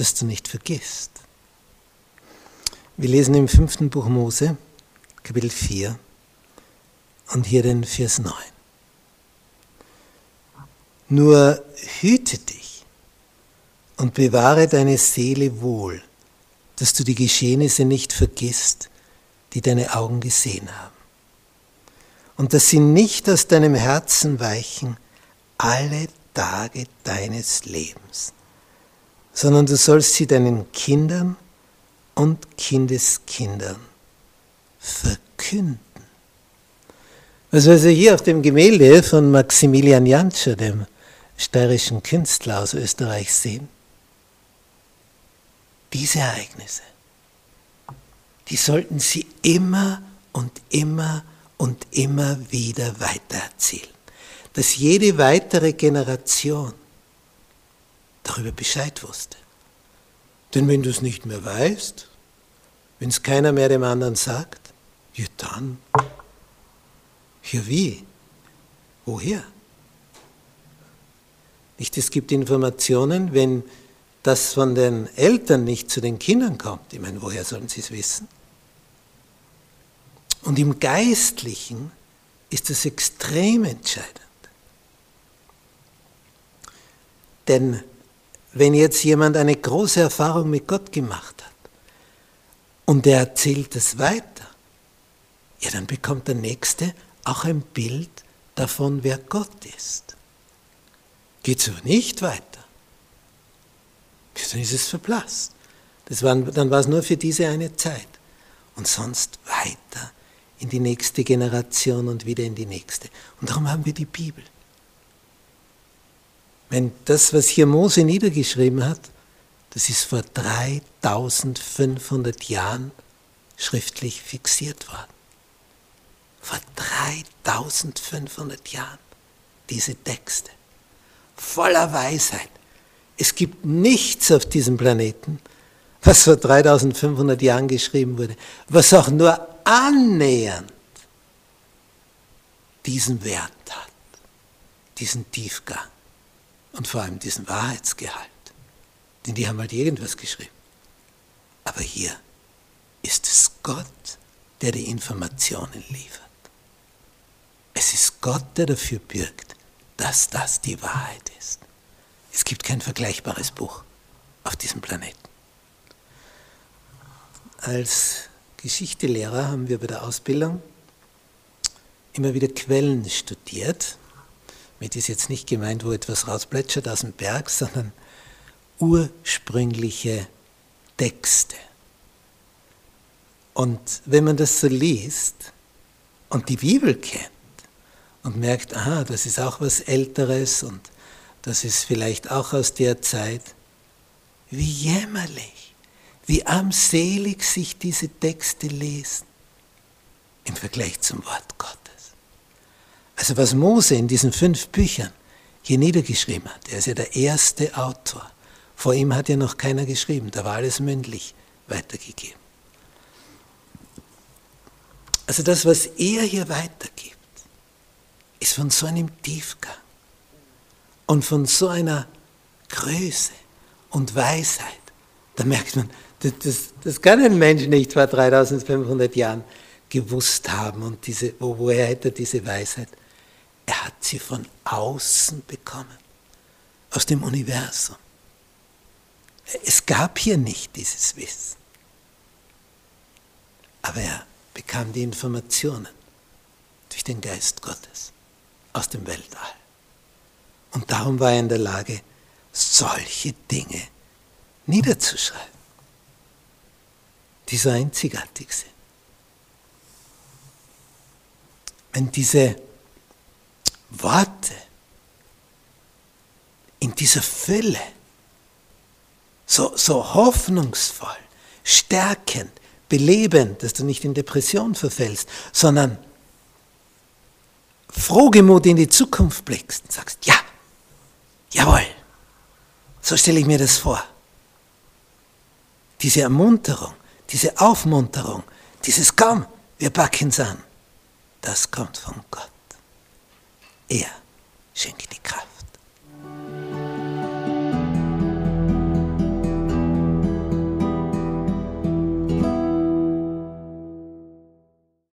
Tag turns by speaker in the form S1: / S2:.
S1: dass du nicht vergisst. Wir lesen im fünften Buch Mose, Kapitel 4 und hier den Vers 9. Nur hüte dich und bewahre deine Seele wohl, dass du die Geschehnisse nicht vergisst, die deine Augen gesehen haben. Und dass sie nicht aus deinem Herzen weichen alle Tage deines Lebens, sondern du sollst sie deinen Kindern und Kindeskindern verkünden. Was wir also hier auf dem Gemälde von Maximilian Jantscher, dem steirischen Künstler aus Österreich, sehen, diese Ereignisse, die sollten Sie immer und immer und immer wieder weitererzählen. Dass jede weitere Generation darüber Bescheid wusste. Denn wenn du es nicht mehr weißt, wenn es keiner mehr dem anderen sagt, ja dann, ja wie? Woher? Nicht, es gibt Informationen, wenn das von den Eltern nicht zu den Kindern kommt. Ich meine, woher sollen sie es wissen? Und im Geistlichen ist es extrem entscheidend. Denn wenn jetzt jemand eine große Erfahrung mit Gott gemacht hat und er erzählt es weiter, ja, dann bekommt der Nächste auch ein Bild davon, wer Gott ist. Geht aber nicht weiter, dann ist es verblasst. Das war, dann war es nur für diese eine Zeit. Und sonst weiter in die nächste Generation und wieder in die nächste. Und darum haben wir die Bibel. Wenn das, was hier Mose niedergeschrieben hat, das ist vor 3500 Jahren schriftlich fixiert worden. Vor 3500 Jahren diese Texte. Voller Weisheit. Es gibt nichts auf diesem Planeten, was vor 3500 Jahren geschrieben wurde, was auch nur annähernd diesen Wert hat, diesen Tiefgang und vor allem diesen Wahrheitsgehalt. Denn die haben halt irgendwas geschrieben. Aber hier ist es Gott, der die Informationen liefert. Es ist Gott, der dafür bürgt, dass das die Wahrheit ist. Es gibt kein vergleichbares Buch auf diesem Planeten. Als Geschichtelehrer haben wir bei der Ausbildung immer wieder Quellen studiert mit ist jetzt nicht gemeint, wo etwas rausplätschert aus dem Berg, sondern ursprüngliche Texte. Und wenn man das so liest und die Bibel kennt und merkt, aha, das ist auch was Älteres und das ist vielleicht auch aus der Zeit, wie jämmerlich, wie armselig sich diese Texte lesen im Vergleich zum Wort Gottes. Also was Mose in diesen fünf Büchern hier niedergeschrieben hat, er ist ja der erste Autor. Vor ihm hat ja noch keiner geschrieben, da war alles mündlich weitergegeben. Also das, was er hier weitergibt, ist von so einem Tiefgang und von so einer Größe und Weisheit. Da merkt man, das, das, das kann ein Mensch nicht vor 3500 Jahren gewusst haben. Und diese, wo, woher hätte er diese Weisheit? Er hat sie von außen bekommen, aus dem Universum. Es gab hier nicht dieses Wissen. Aber er bekam die Informationen durch den Geist Gottes aus dem Weltall. Und darum war er in der Lage, solche Dinge niederzuschreiben, die so einzigartig sind. Wenn diese Worte in dieser Fülle so, so hoffnungsvoll, stärkend, belebend, dass du nicht in Depression verfällst, sondern frohgemut in die Zukunft blickst und sagst, ja, jawohl, so stelle ich mir das vor. Diese Ermunterung, diese Aufmunterung, dieses Komm, wir packen es an, das kommt von Gott. Er schenkt die Kraft.